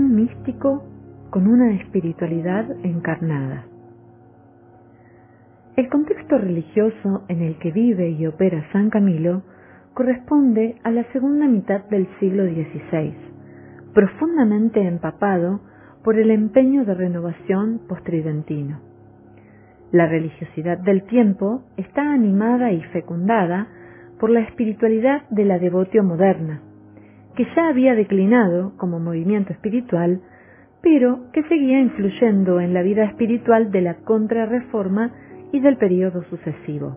místico con una espiritualidad encarnada. El contexto religioso en el que vive y opera San Camilo corresponde a la segunda mitad del siglo XVI, profundamente empapado por el empeño de renovación postridentino. La religiosidad del tiempo está animada y fecundada por la espiritualidad de la devotio moderna, que ya había declinado como movimiento espiritual, pero que seguía influyendo en la vida espiritual de la contrarreforma y del periodo sucesivo.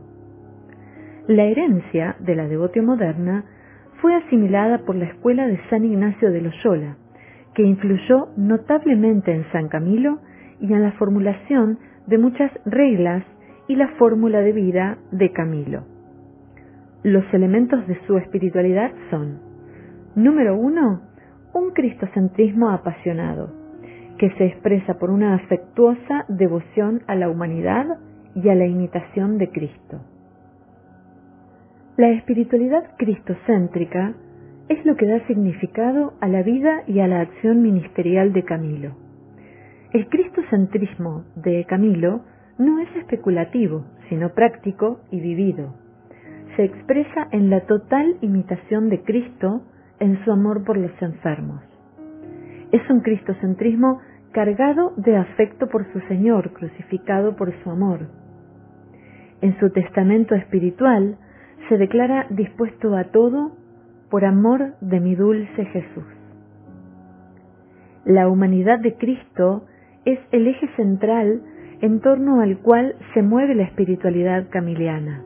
La herencia de la devotio moderna fue asimilada por la escuela de San Ignacio de Loyola, que influyó notablemente en San Camilo y en la formulación de muchas reglas y la fórmula de vida de Camilo. Los elementos de su espiritualidad son, número uno, un cristocentrismo apasionado, que se expresa por una afectuosa devoción a la humanidad y a la imitación de Cristo. La espiritualidad cristocéntrica es lo que da significado a la vida y a la acción ministerial de Camilo. El cristocentrismo de Camilo no es especulativo, sino práctico y vivido. Se expresa en la total imitación de Cristo en su amor por los enfermos. Es un cristocentrismo cargado de afecto por su Señor, crucificado por su amor. En su testamento espiritual se declara dispuesto a todo por amor de mi dulce Jesús. La humanidad de Cristo es el eje central en torno al cual se mueve la espiritualidad camiliana.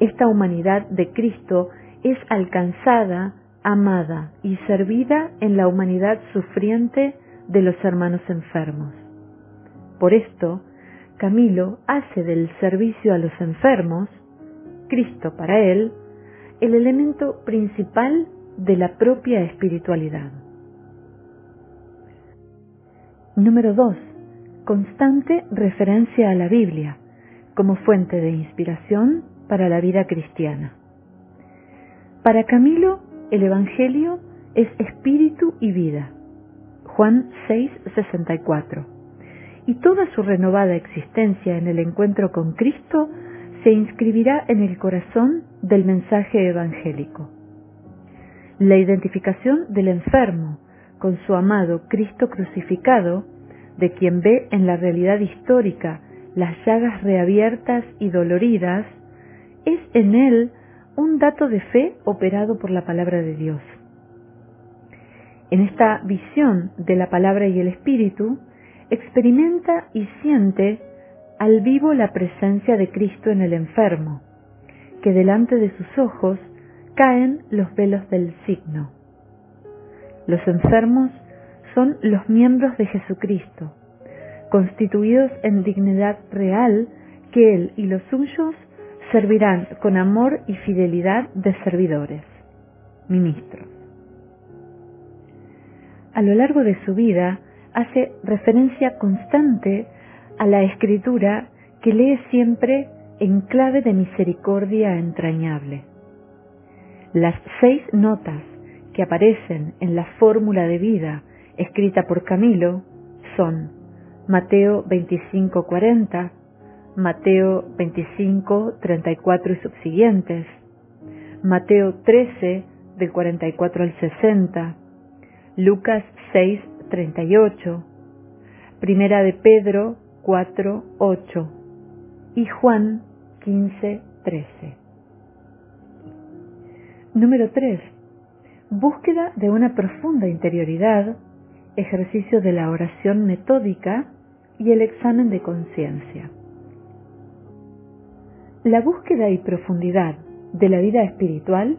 Esta humanidad de Cristo es alcanzada, amada y servida en la humanidad sufriente de los hermanos enfermos. Por esto, Camilo hace del servicio a los enfermos, Cristo para él, el elemento principal de la propia espiritualidad. Número 2. Constante referencia a la Biblia como fuente de inspiración para la vida cristiana. Para Camilo, el Evangelio es espíritu y vida. Juan 6:64. Y toda su renovada existencia en el encuentro con Cristo se inscribirá en el corazón del mensaje evangélico. La identificación del enfermo con su amado Cristo crucificado, de quien ve en la realidad histórica las llagas reabiertas y doloridas, es en él un dato de fe operado por la palabra de Dios. En esta visión de la palabra y el espíritu, experimenta y siente al vivo la presencia de Cristo en el enfermo, que delante de sus ojos caen los velos del signo. Los enfermos son los miembros de Jesucristo, constituidos en dignidad real que Él y los suyos servirán con amor y fidelidad de servidores, ministros. A lo largo de su vida hace referencia constante a la escritura que lee siempre en clave de misericordia entrañable. Las seis notas que aparecen en la fórmula de vida escrita por Camilo son Mateo 25:40, Mateo 25:34 y subsiguientes, Mateo 13 del 44 al 60, Lucas 6:38, Primera de Pedro 4:8 y Juan 15:13. Número 3. Búsqueda de una profunda interioridad, ejercicio de la oración metódica y el examen de conciencia. La búsqueda y profundidad de la vida espiritual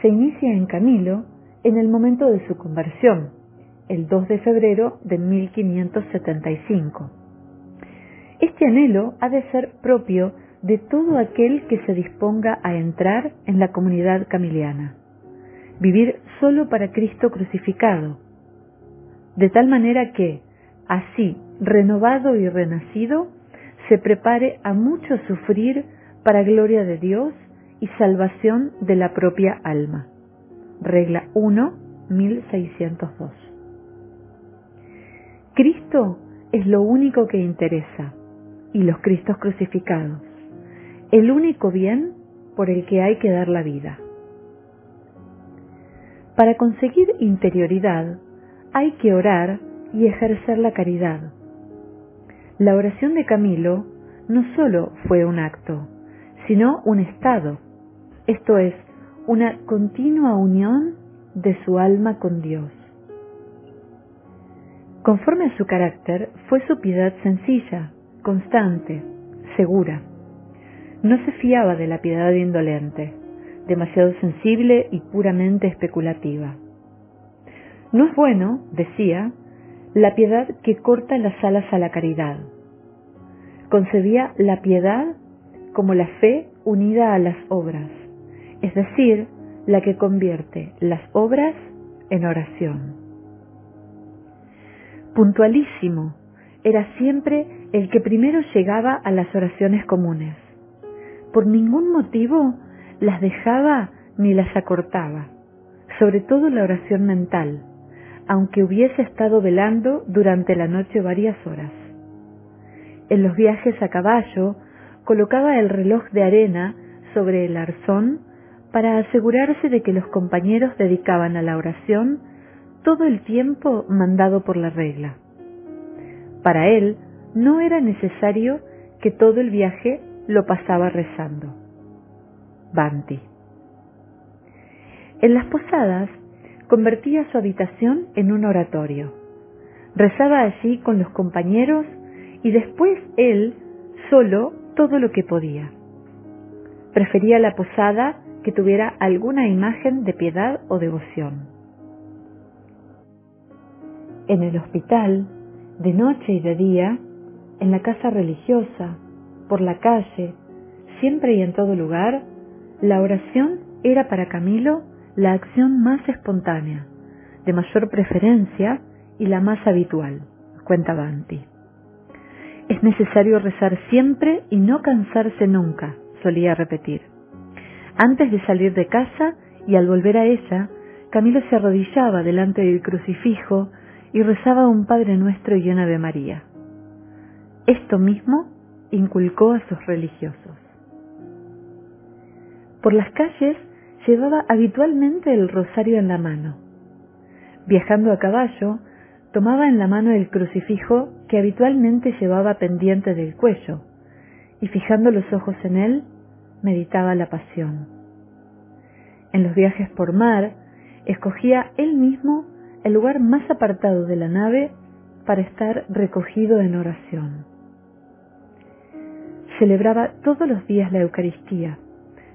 se inicia en Camilo en el momento de su conversión, el 2 de febrero de 1575. Este anhelo ha de ser propio de todo aquel que se disponga a entrar en la comunidad camiliana. Vivir solo para Cristo crucificado, de tal manera que, así, renovado y renacido, se prepare a mucho sufrir para gloria de Dios y salvación de la propia alma. Regla 1, 1602. Cristo es lo único que interesa y los Cristos crucificados, el único bien por el que hay que dar la vida. Para conseguir interioridad hay que orar y ejercer la caridad. La oración de Camilo no solo fue un acto, sino un estado, esto es, una continua unión de su alma con Dios. Conforme a su carácter, fue su piedad sencilla, constante, segura. No se fiaba de la piedad indolente, demasiado sensible y puramente especulativa. No es bueno, decía, la piedad que corta las alas a la caridad. Concebía la piedad como la fe unida a las obras, es decir, la que convierte las obras en oración. Puntualísimo, era siempre el que primero llegaba a las oraciones comunes. Por ningún motivo las dejaba ni las acortaba, sobre todo la oración mental, aunque hubiese estado velando durante la noche varias horas. En los viajes a caballo colocaba el reloj de arena sobre el arzón para asegurarse de que los compañeros dedicaban a la oración todo el tiempo mandado por la regla. Para él no era necesario que todo el viaje lo pasaba rezando. Banti. En las posadas convertía su habitación en un oratorio. Rezaba allí con los compañeros y después él solo todo lo que podía. Prefería la posada que tuviera alguna imagen de piedad o devoción. En el hospital, de noche y de día, en la casa religiosa, por la calle, siempre y en todo lugar, la oración era para Camilo la acción más espontánea, de mayor preferencia y la más habitual, cuenta Banti. Es necesario rezar siempre y no cansarse nunca, solía repetir. Antes de salir de casa y al volver a ella, Camilo se arrodillaba delante del crucifijo y rezaba un Padre Nuestro y una Ave María. Esto mismo inculcó a sus religiosos. Por las calles llevaba habitualmente el rosario en la mano. Viajando a caballo, tomaba en la mano el crucifijo que habitualmente llevaba pendiente del cuello, y fijando los ojos en él, meditaba la pasión. En los viajes por mar, escogía él mismo el lugar más apartado de la nave para estar recogido en oración. Celebraba todos los días la Eucaristía.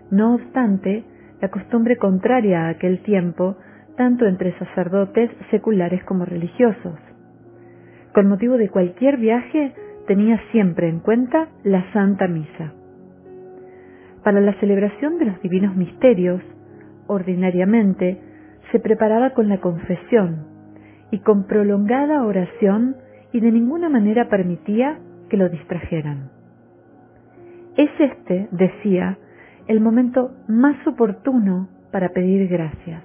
No obstante, la costumbre contraria a aquel tiempo, tanto entre sacerdotes seculares como religiosos. Con motivo de cualquier viaje, tenía siempre en cuenta la Santa Misa. Para la celebración de los divinos misterios, ordinariamente, se preparaba con la confesión y con prolongada oración y de ninguna manera permitía que lo distrajeran. Es este, decía, el momento más oportuno para pedir gracias.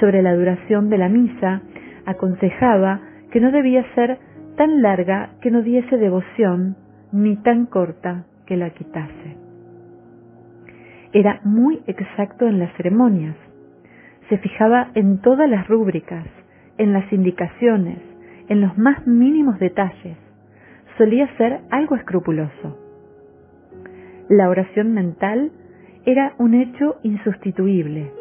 Sobre la duración de la misa, aconsejaba que no debía ser tan larga que no diese devoción, ni tan corta que la quitase. Era muy exacto en las ceremonias. Se fijaba en todas las rúbricas, en las indicaciones, en los más mínimos detalles. Solía ser algo escrupuloso. La oración mental era un hecho insustituible,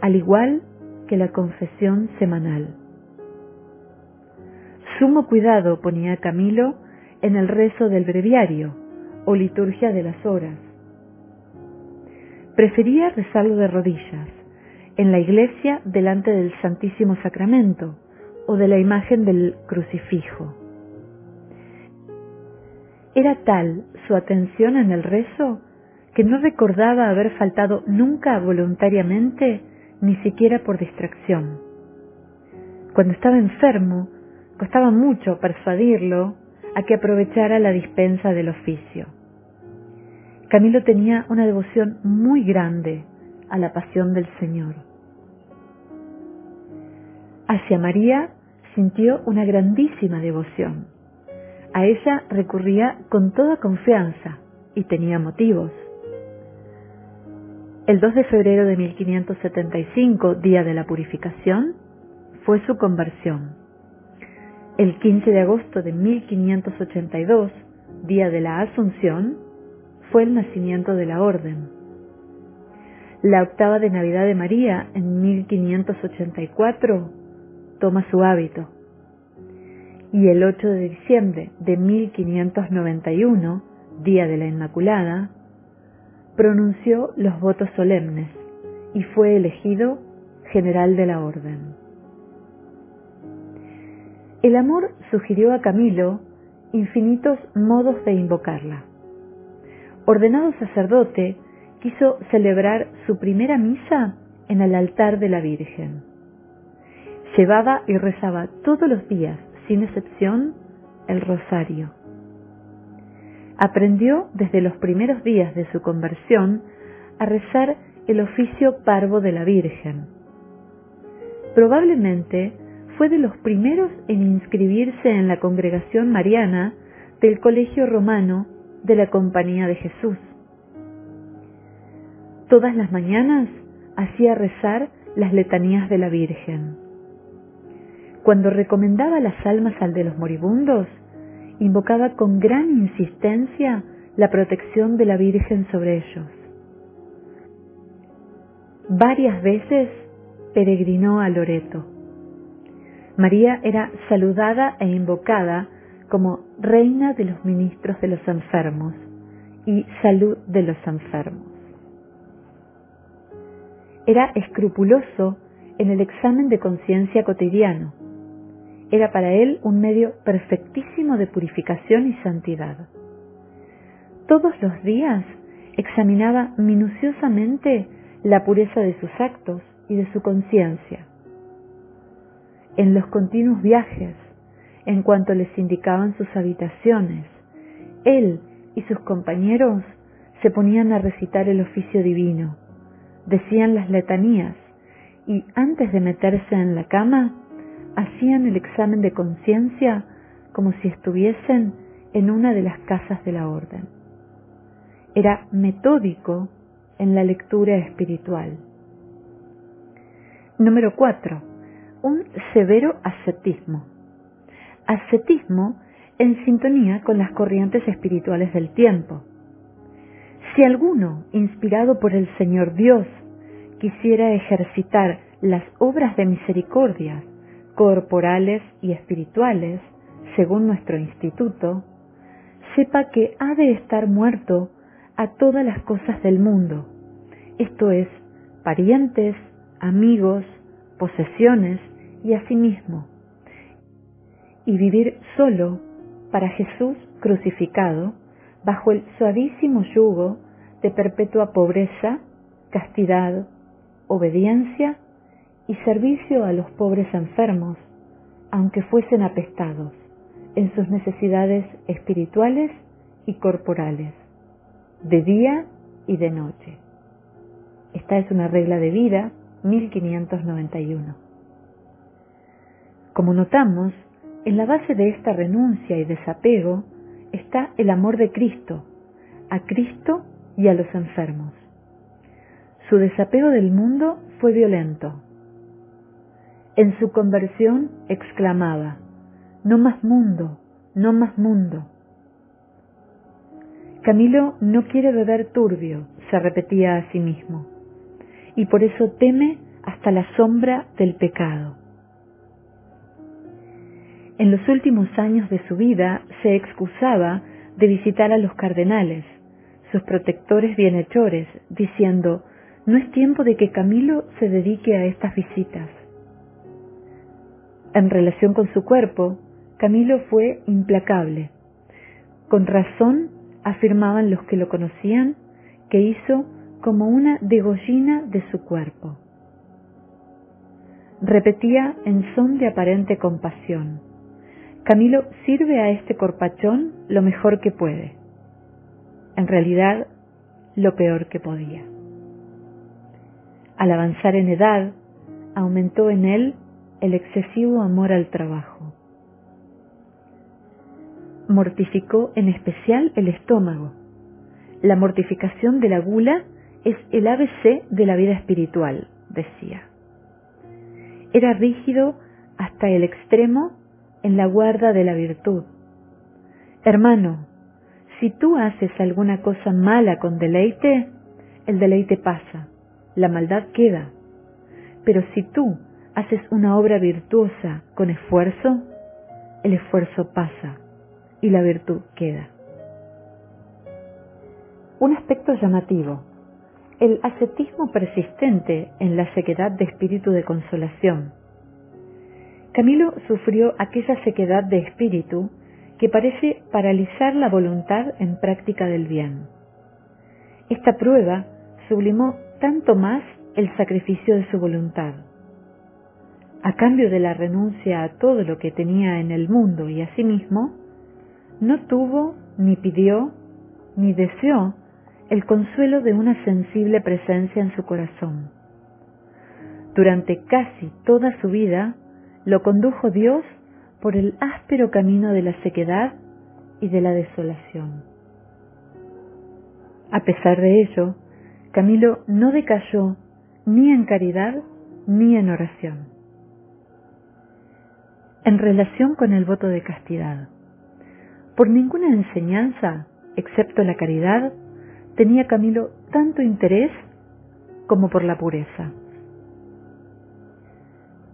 al igual que la confesión semanal. Sumo cuidado ponía Camilo en el rezo del breviario o liturgia de las horas. Prefería rezarlo de rodillas, en la iglesia delante del Santísimo Sacramento o de la imagen del crucifijo. Era tal su atención en el rezo que no recordaba haber faltado nunca voluntariamente, ni siquiera por distracción. Cuando estaba enfermo, costaba mucho persuadirlo a que aprovechara la dispensa del oficio. Camilo tenía una devoción muy grande a la pasión del Señor. Hacia María sintió una grandísima devoción. A ella recurría con toda confianza y tenía motivos. El 2 de febrero de 1575, día de la purificación, fue su conversión. El 15 de agosto de 1582, día de la Asunción, fue el nacimiento de la orden. La octava de Navidad de María, en 1584, toma su hábito. Y el 8 de diciembre de 1591, día de la Inmaculada, pronunció los votos solemnes y fue elegido general de la orden. El amor sugirió a Camilo infinitos modos de invocarla. Ordenado sacerdote, quiso celebrar su primera misa en el altar de la Virgen. Llevaba y rezaba todos los días, sin excepción, el rosario. Aprendió desde los primeros días de su conversión a rezar el oficio parvo de la Virgen. Probablemente fue de los primeros en inscribirse en la congregación mariana del Colegio Romano de la Compañía de Jesús. Todas las mañanas hacía rezar las letanías de la Virgen. Cuando recomendaba las almas al de los moribundos, invocaba con gran insistencia la protección de la Virgen sobre ellos. Varias veces peregrinó a Loreto María era saludada e invocada como reina de los ministros de los enfermos y salud de los enfermos. Era escrupuloso en el examen de conciencia cotidiano. Era para él un medio perfectísimo de purificación y santidad. Todos los días examinaba minuciosamente la pureza de sus actos y de su conciencia en los continuos viajes, en cuanto les indicaban sus habitaciones. Él y sus compañeros se ponían a recitar el oficio divino, decían las letanías y antes de meterse en la cama, hacían el examen de conciencia como si estuviesen en una de las casas de la orden. Era metódico en la lectura espiritual. Número 4 un severo ascetismo. Ascetismo en sintonía con las corrientes espirituales del tiempo. Si alguno, inspirado por el Señor Dios, quisiera ejercitar las obras de misericordia, corporales y espirituales, según nuestro instituto, sepa que ha de estar muerto a todas las cosas del mundo, esto es, parientes, amigos, posesiones y a sí mismo, y vivir solo para Jesús crucificado bajo el suavísimo yugo de perpetua pobreza, castidad, obediencia y servicio a los pobres enfermos, aunque fuesen apestados en sus necesidades espirituales y corporales, de día y de noche. Esta es una regla de vida 1591. Como notamos, en la base de esta renuncia y desapego está el amor de Cristo, a Cristo y a los enfermos. Su desapego del mundo fue violento. En su conversión exclamaba, no más mundo, no más mundo. Camilo no quiere beber turbio, se repetía a sí mismo y por eso teme hasta la sombra del pecado. En los últimos años de su vida se excusaba de visitar a los cardenales, sus protectores bienhechores, diciendo, no es tiempo de que Camilo se dedique a estas visitas. En relación con su cuerpo, Camilo fue implacable. Con razón afirmaban los que lo conocían que hizo como una degollina de su cuerpo. Repetía en son de aparente compasión. Camilo sirve a este corpachón lo mejor que puede. En realidad, lo peor que podía. Al avanzar en edad, aumentó en él el excesivo amor al trabajo. Mortificó en especial el estómago. La mortificación de la gula es el ABC de la vida espiritual, decía. Era rígido hasta el extremo en la guarda de la virtud. Hermano, si tú haces alguna cosa mala con deleite, el deleite pasa, la maldad queda. Pero si tú haces una obra virtuosa con esfuerzo, el esfuerzo pasa y la virtud queda. Un aspecto llamativo, el ascetismo persistente en la sequedad de espíritu de consolación. Camilo sufrió aquella sequedad de espíritu que parece paralizar la voluntad en práctica del bien. Esta prueba sublimó tanto más el sacrificio de su voluntad. A cambio de la renuncia a todo lo que tenía en el mundo y a sí mismo, no tuvo, ni pidió, ni deseó el consuelo de una sensible presencia en su corazón. Durante casi toda su vida lo condujo Dios por el áspero camino de la sequedad y de la desolación. A pesar de ello, Camilo no decayó ni en caridad ni en oración. En relación con el voto de castidad, por ninguna enseñanza, excepto la caridad, tenía Camilo tanto interés como por la pureza.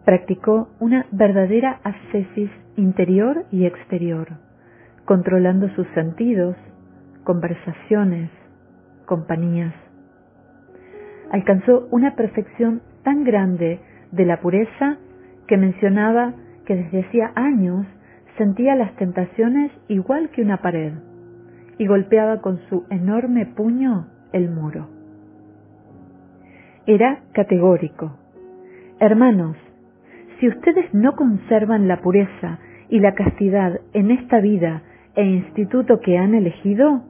Practicó una verdadera ascesis interior y exterior, controlando sus sentidos, conversaciones, compañías. Alcanzó una perfección tan grande de la pureza que mencionaba que desde hacía años sentía las tentaciones igual que una pared y golpeaba con su enorme puño el muro. Era categórico. Hermanos, si ustedes no conservan la pureza y la castidad en esta vida e instituto que han elegido,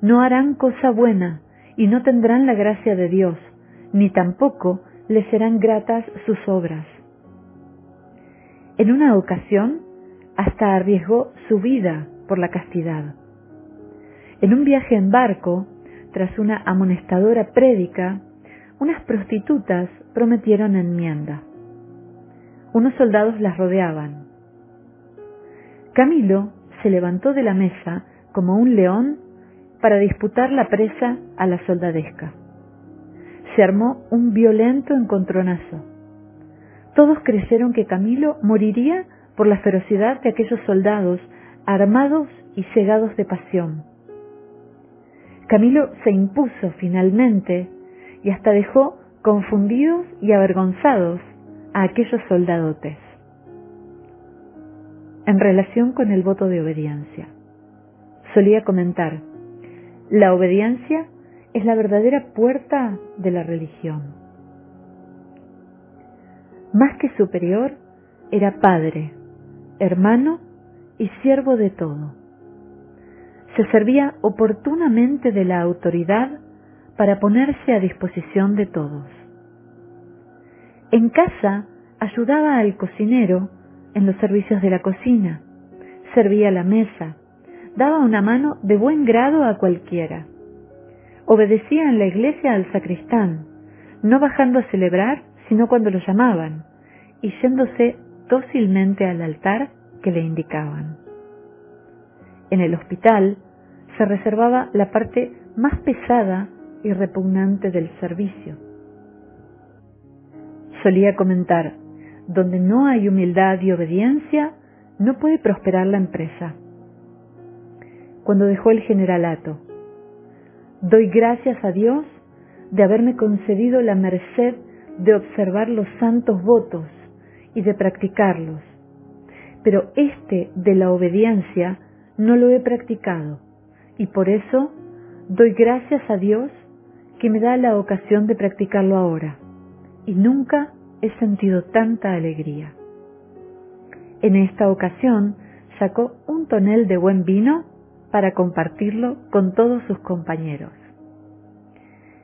no harán cosa buena y no tendrán la gracia de Dios, ni tampoco les serán gratas sus obras. En una ocasión, hasta arriesgó su vida por la castidad. En un viaje en barco, tras una amonestadora prédica, unas prostitutas prometieron enmienda. Unos soldados las rodeaban. Camilo se levantó de la mesa como un león para disputar la presa a la soldadesca. Se armó un violento encontronazo. Todos creyeron que Camilo moriría por la ferocidad de aquellos soldados armados y cegados de pasión. Camilo se impuso finalmente y hasta dejó confundidos y avergonzados a aquellos soldadotes. En relación con el voto de obediencia, solía comentar, la obediencia es la verdadera puerta de la religión. Más que superior, era padre, hermano y siervo de todo. Se servía oportunamente de la autoridad para ponerse a disposición de todos. En casa ayudaba al cocinero en los servicios de la cocina, servía la mesa, daba una mano de buen grado a cualquiera. Obedecía en la iglesia al sacristán, no bajando a celebrar, sino cuando lo llamaban, y yéndose dócilmente al altar que le indicaban. En el hospital se reservaba la parte más pesada y repugnante del servicio. Solía comentar, donde no hay humildad y obediencia, no puede prosperar la empresa. Cuando dejó el generalato, doy gracias a Dios de haberme concedido la merced de observar los santos votos y de practicarlos. Pero este de la obediencia no lo he practicado y por eso doy gracias a Dios que me da la ocasión de practicarlo ahora y nunca he sentido tanta alegría. En esta ocasión sacó un tonel de buen vino para compartirlo con todos sus compañeros.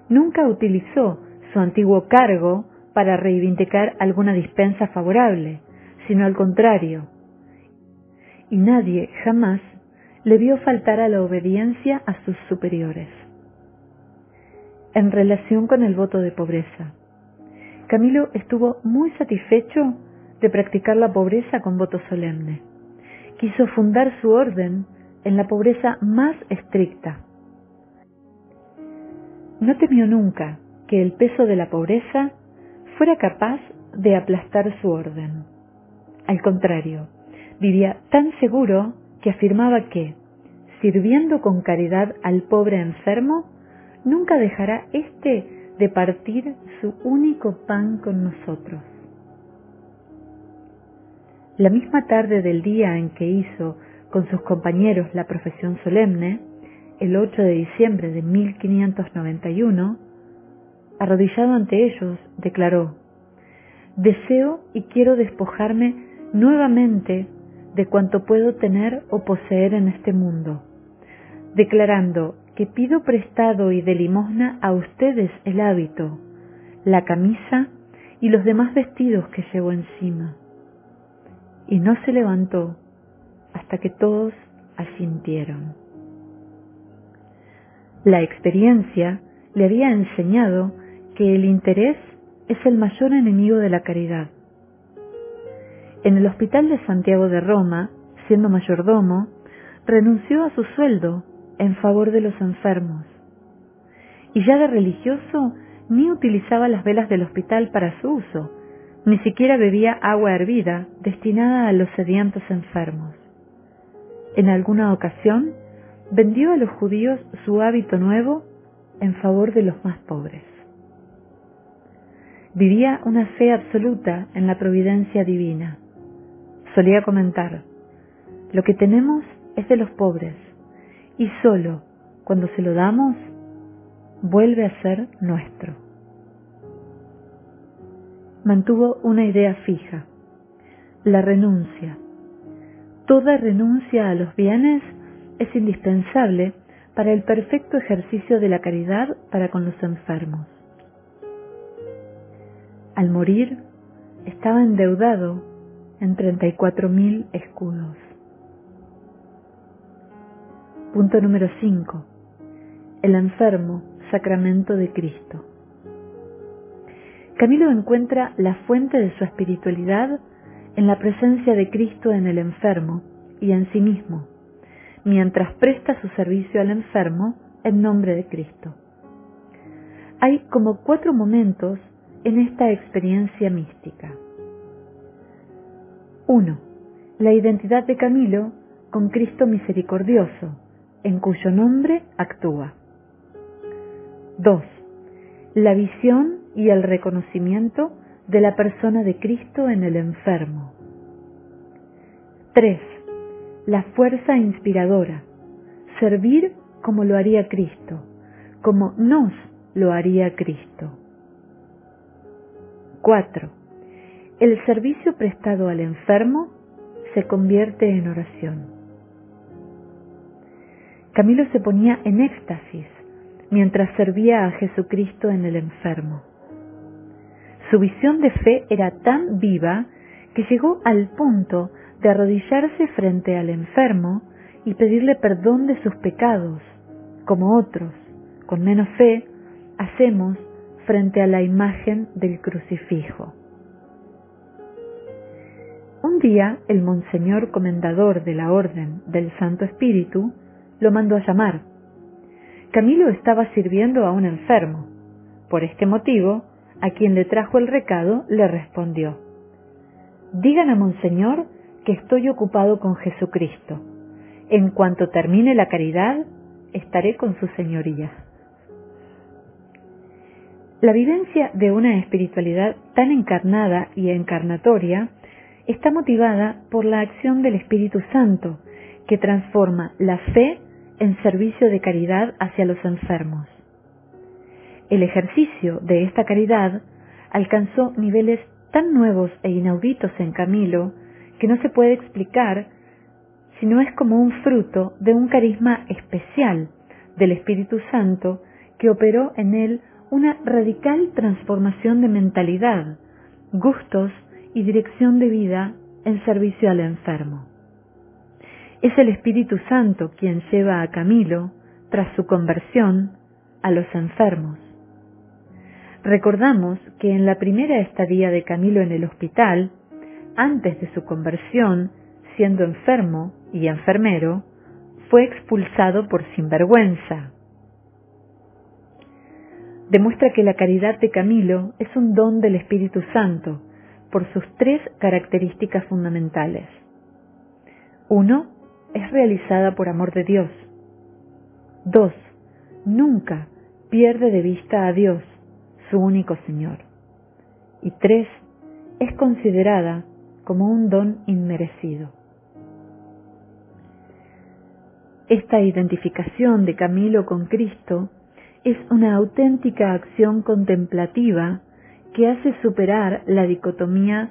Nunca utilizó su antiguo cargo para reivindicar alguna dispensa favorable, sino al contrario. Y nadie jamás le vio faltar a la obediencia a sus superiores. En relación con el voto de pobreza, Camilo estuvo muy satisfecho de practicar la pobreza con voto solemne. Quiso fundar su orden en la pobreza más estricta. No temió nunca que el peso de la pobreza fuera capaz de aplastar su orden. Al contrario, vivía tan seguro que afirmaba que, sirviendo con caridad al pobre enfermo, nunca dejará éste de partir su único pan con nosotros. La misma tarde del día en que hizo con sus compañeros la profesión solemne, el 8 de diciembre de 1591, arrodillado ante ellos, declaró, Deseo y quiero despojarme nuevamente de cuanto puedo tener o poseer en este mundo, declarando que pido prestado y de limosna a ustedes el hábito, la camisa y los demás vestidos que llevo encima. Y no se levantó hasta que todos asintieron. La experiencia le había enseñado que el interés es el mayor enemigo de la caridad. En el Hospital de Santiago de Roma, siendo mayordomo, renunció a su sueldo en favor de los enfermos. Y ya de religioso ni utilizaba las velas del hospital para su uso, ni siquiera bebía agua hervida destinada a los sedientos enfermos. En alguna ocasión vendió a los judíos su hábito nuevo en favor de los más pobres. Vivía una fe absoluta en la providencia divina. Solía comentar, lo que tenemos es de los pobres y solo cuando se lo damos vuelve a ser nuestro. Mantuvo una idea fija, la renuncia. Toda renuncia a los bienes es indispensable para el perfecto ejercicio de la caridad para con los enfermos. Al morir, estaba endeudado en 34 mil escudos. Punto número 5. El enfermo, sacramento de Cristo. Camilo encuentra la fuente de su espiritualidad en la presencia de Cristo en el enfermo y en sí mismo mientras presta su servicio al enfermo en nombre de Cristo. Hay como cuatro momentos en esta experiencia mística. 1. La identidad de Camilo con Cristo misericordioso, en cuyo nombre actúa. 2. La visión y el reconocimiento de la persona de Cristo en el enfermo. 3 la fuerza inspiradora, servir como lo haría Cristo, como nos lo haría Cristo. 4. El servicio prestado al enfermo se convierte en oración. Camilo se ponía en éxtasis mientras servía a Jesucristo en el enfermo. Su visión de fe era tan viva que llegó al punto de arrodillarse frente al enfermo y pedirle perdón de sus pecados, como otros, con menos fe, hacemos frente a la imagen del crucifijo. Un día el monseñor comendador de la Orden del Santo Espíritu lo mandó a llamar. Camilo estaba sirviendo a un enfermo. Por este motivo, a quien le trajo el recado le respondió, Digan a Monseñor que estoy ocupado con Jesucristo. En cuanto termine la caridad, estaré con su señoría. La vivencia de una espiritualidad tan encarnada y encarnatoria está motivada por la acción del Espíritu Santo, que transforma la fe en servicio de caridad hacia los enfermos. El ejercicio de esta caridad alcanzó niveles tan nuevos e inauditos en Camilo que no se puede explicar si no es como un fruto de un carisma especial del Espíritu Santo que operó en él una radical transformación de mentalidad, gustos y dirección de vida en servicio al enfermo. Es el Espíritu Santo quien lleva a Camilo, tras su conversión, a los enfermos. Recordamos que en la primera estadía de Camilo en el hospital, antes de su conversión, siendo enfermo y enfermero, fue expulsado por sinvergüenza. Demuestra que la caridad de Camilo es un don del Espíritu Santo por sus tres características fundamentales. Uno, es realizada por amor de Dios. Dos, nunca pierde de vista a Dios, su único Señor. Y tres, es considerada como un don inmerecido. Esta identificación de Camilo con Cristo es una auténtica acción contemplativa que hace superar la dicotomía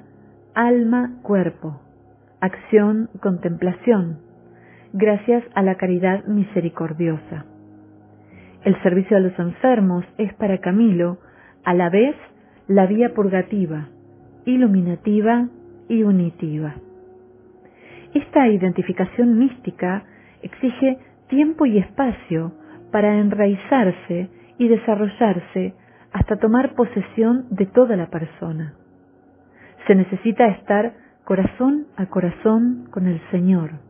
alma-cuerpo, acción-contemplación, gracias a la caridad misericordiosa. El servicio a los enfermos es para Camilo a la vez la vía purgativa, iluminativa y unitiva. Esta identificación mística exige tiempo y espacio para enraizarse y desarrollarse hasta tomar posesión de toda la persona. Se necesita estar corazón a corazón con el Señor.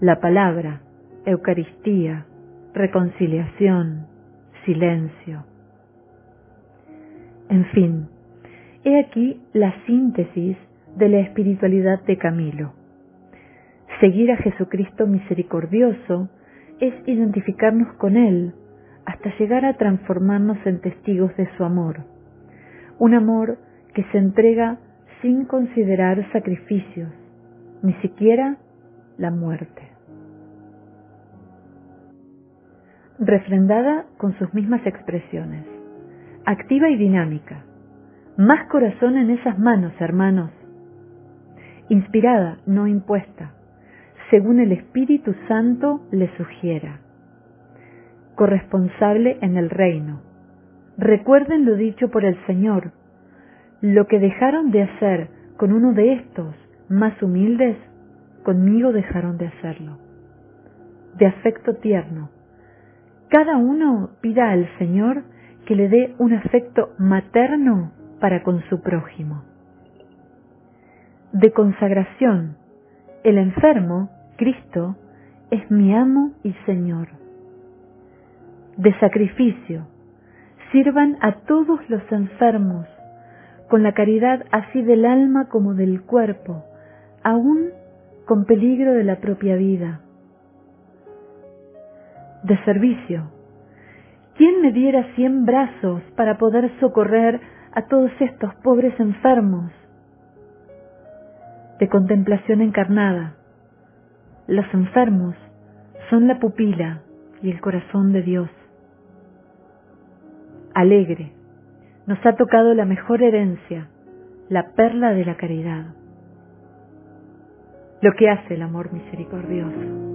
La palabra, Eucaristía, reconciliación, silencio. En fin, he aquí la síntesis de la espiritualidad de Camilo. Seguir a Jesucristo misericordioso es identificarnos con Él hasta llegar a transformarnos en testigos de su amor. Un amor que se entrega sin considerar sacrificios, ni siquiera la muerte. Refrendada con sus mismas expresiones, activa y dinámica. Más corazón en esas manos, hermanos. Inspirada, no impuesta según el Espíritu Santo le sugiera. Corresponsable en el reino. Recuerden lo dicho por el Señor. Lo que dejaron de hacer con uno de estos más humildes, conmigo dejaron de hacerlo. De afecto tierno. Cada uno pida al Señor que le dé un afecto materno para con su prójimo. De consagración. El enfermo Cristo es mi amo y Señor. De sacrificio, sirvan a todos los enfermos, con la caridad así del alma como del cuerpo, aún con peligro de la propia vida. De servicio, ¿quién me diera cien brazos para poder socorrer a todos estos pobres enfermos? De contemplación encarnada, los enfermos son la pupila y el corazón de Dios. Alegre, nos ha tocado la mejor herencia, la perla de la caridad. Lo que hace el amor misericordioso.